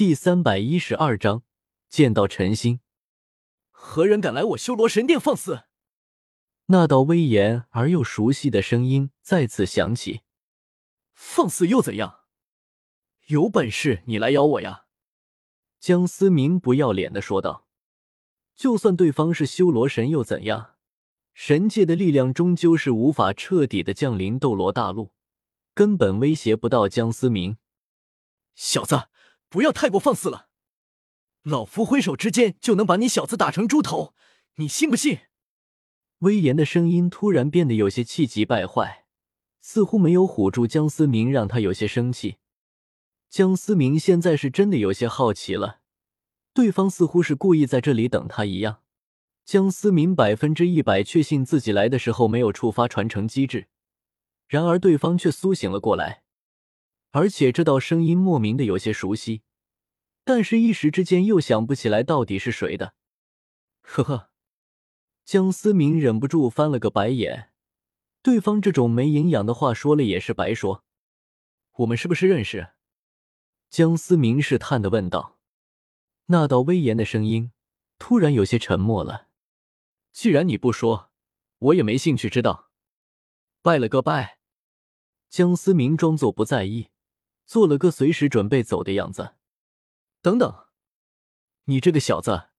第三百一十二章，见到陈心，何人敢来我修罗神殿放肆？那道威严而又熟悉的声音再次响起。放肆又怎样？有本事你来咬我呀！江思明不要脸的说道。就算对方是修罗神又怎样？神界的力量终究是无法彻底的降临斗罗大陆，根本威胁不到江思明。小子！不要太过放肆了，老夫挥手之间就能把你小子打成猪头，你信不信？威严的声音突然变得有些气急败坏，似乎没有唬住江思明，让他有些生气。江思明现在是真的有些好奇了，对方似乎是故意在这里等他一样。江思明百分之一百确信自己来的时候没有触发传承机制，然而对方却苏醒了过来。而且这道声音莫名的有些熟悉，但是一时之间又想不起来到底是谁的。呵呵，江思明忍不住翻了个白眼，对方这种没营养的话说了也是白说。我们是不是认识？江思明试探的问道。那道威严的声音突然有些沉默了。既然你不说，我也没兴趣知道。拜了个拜。江思明装作不在意。做了个随时准备走的样子。等等，你这个小子，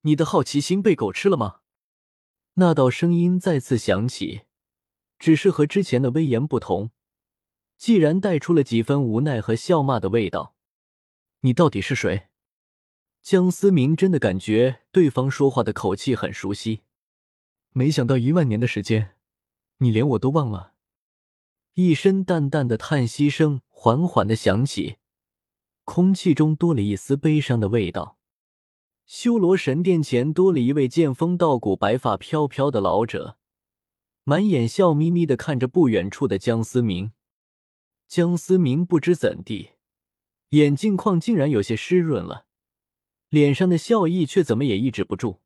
你的好奇心被狗吃了吗？那道声音再次响起，只是和之前的威严不同，既然带出了几分无奈和笑骂的味道。你到底是谁？江思明真的感觉对方说话的口气很熟悉，没想到一万年的时间，你连我都忘了。一声淡淡的叹息声缓缓的响起，空气中多了一丝悲伤的味道。修罗神殿前多了一位剑锋道骨、白发飘飘的老者，满眼笑眯眯的看着不远处的江思明。江思明不知怎地，眼镜框竟然有些湿润了，脸上的笑意却怎么也抑制不住。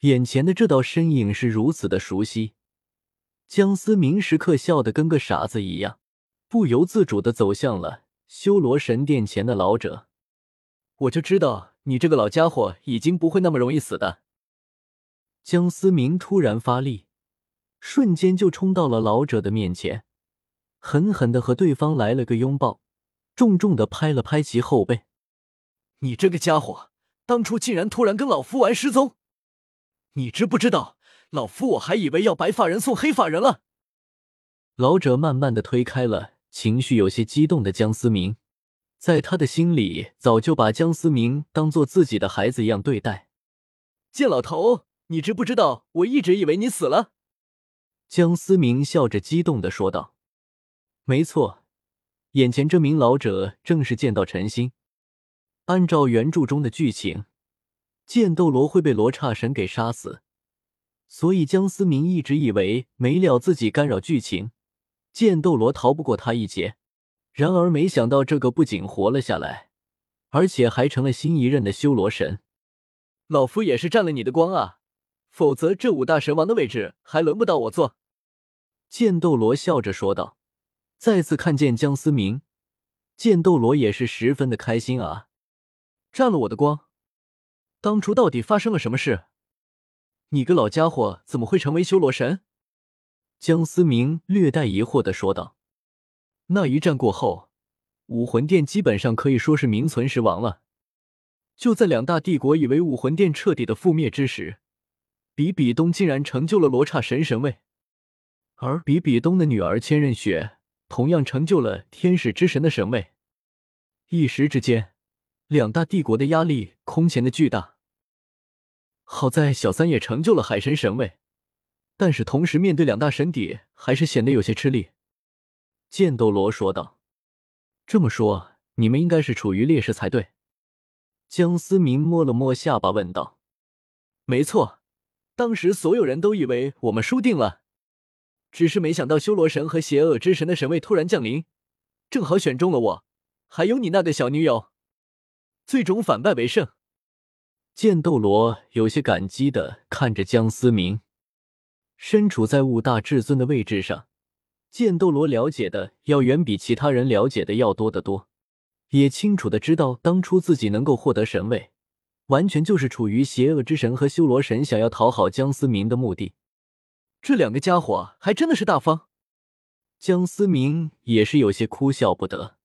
眼前的这道身影是如此的熟悉。江思明时刻笑得跟个傻子一样，不由自主的走向了修罗神殿前的老者。我就知道你这个老家伙已经不会那么容易死的。江思明突然发力，瞬间就冲到了老者的面前，狠狠的和对方来了个拥抱，重重的拍了拍其后背。你这个家伙，当初竟然突然跟老夫玩失踪，你知不知道？老夫我还以为要白发人送黑发人了。老者慢慢的推开了情绪有些激动的江思明，在他的心里早就把江思明当做自己的孩子一样对待。贱老头，你知不知道我一直以为你死了？江思明笑着激动的说道：“没错，眼前这名老者正是剑道陈心。按照原著中的剧情，剑斗罗会被罗刹神给杀死。”所以江思明一直以为没了自己干扰剧情，剑斗罗逃不过他一劫。然而没想到这个不仅活了下来，而且还成了新一任的修罗神。老夫也是沾了你的光啊，否则这五大神王的位置还轮不到我坐。剑斗罗笑着说道。再次看见江思明，剑斗罗也是十分的开心啊。沾了我的光？当初到底发生了什么事？你个老家伙怎么会成为修罗神？江思明略带疑惑的说道。那一战过后，武魂殿基本上可以说是名存实亡了。就在两大帝国以为武魂殿彻底的覆灭之时，比比东竟然成就了罗刹神神位，而比比东的女儿千仞雪同样成就了天使之神的神位。一时之间，两大帝国的压力空前的巨大。好在小三也成就了海神神位，但是同时面对两大神邸，还是显得有些吃力。剑斗罗说道：“这么说，你们应该是处于劣势才对。”江思明摸了摸下巴，问道：“没错，当时所有人都以为我们输定了，只是没想到修罗神和邪恶之神的神位突然降临，正好选中了我，还有你那个小女友，最终反败为胜。”剑斗罗有些感激的看着江思明，身处在五大至尊的位置上，剑斗罗了解的要远比其他人了解的要多得多。也清楚的知道，当初自己能够获得神位，完全就是处于邪恶之神和修罗神想要讨好江思明的目的。这两个家伙还真的是大方。江思明也是有些哭笑不得。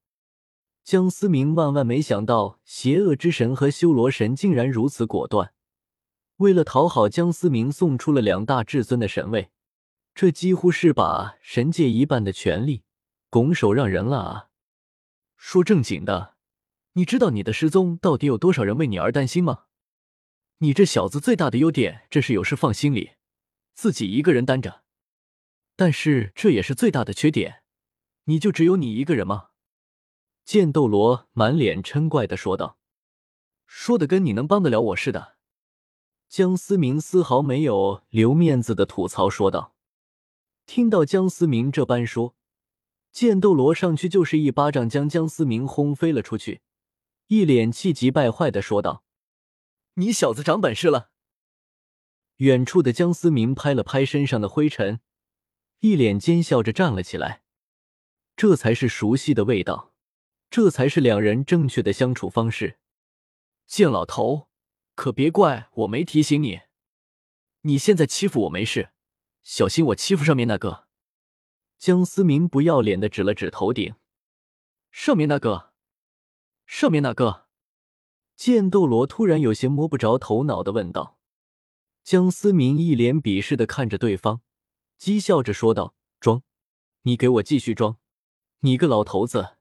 江思明万万没想到，邪恶之神和修罗神竟然如此果断，为了讨好江思明，送出了两大至尊的神位，这几乎是把神界一半的权力拱手让人了啊！说正经的，你知道你的失踪到底有多少人为你而担心吗？你这小子最大的优点，这是有事放心里，自己一个人担着。但是这也是最大的缺点，你就只有你一个人吗？剑斗罗满脸嗔怪的说道：“说的跟你能帮得了我似的。”江思明丝毫没有留面子的吐槽说道。听到江思明这般说，剑斗罗上去就是一巴掌，将江思明轰飞了出去，一脸气急败坏的说道：“你小子长本事了！”远处的江思明拍了拍身上的灰尘。一脸奸笑着站了起来，这才是熟悉的味道，这才是两人正确的相处方式。剑老头，可别怪我没提醒你，你现在欺负我没事，小心我欺负上面那个。江思明不要脸的指了指头顶，上面那个，上面那个。剑斗罗突然有些摸不着头脑的问道。江思明一脸鄙视的看着对方。讥笑着说道：“装，你给我继续装！你个老头子，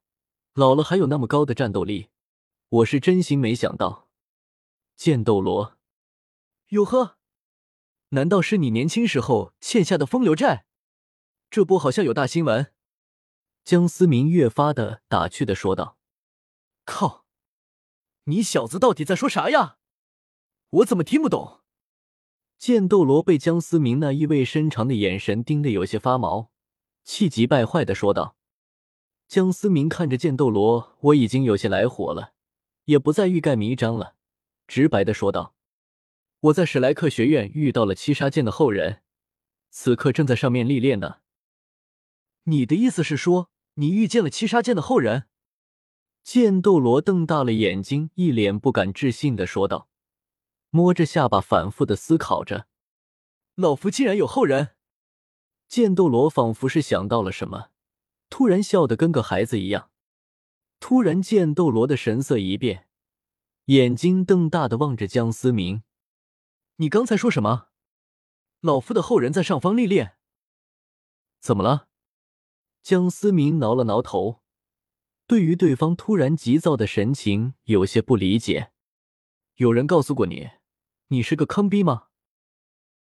老了还有那么高的战斗力，我是真心没想到。”剑斗罗，哟呵，难道是你年轻时候欠下的风流债？这波好像有大新闻。江思明越发的打趣的说道：“靠，你小子到底在说啥呀？我怎么听不懂？”剑斗罗被江思明那意味深长的眼神盯得有些发毛，气急败坏的说道：“江思明看着剑斗罗，我已经有些来火了，也不再欲盖弥彰了，直白的说道：我在史莱克学院遇到了七杀剑的后人，此刻正在上面历练呢。你的意思是说，你遇见了七杀剑的后人？”剑斗罗瞪大了眼睛，一脸不敢置信的说道。摸着下巴，反复的思考着，老夫竟然有后人。剑斗罗仿佛是想到了什么，突然笑得跟个孩子一样。突然，剑斗罗的神色一变，眼睛瞪大的望着江思明：“你刚才说什么？老夫的后人在上方历练？怎么了？”江思明挠了挠头，对于对方突然急躁的神情有些不理解。有人告诉过你？你是个坑逼吗？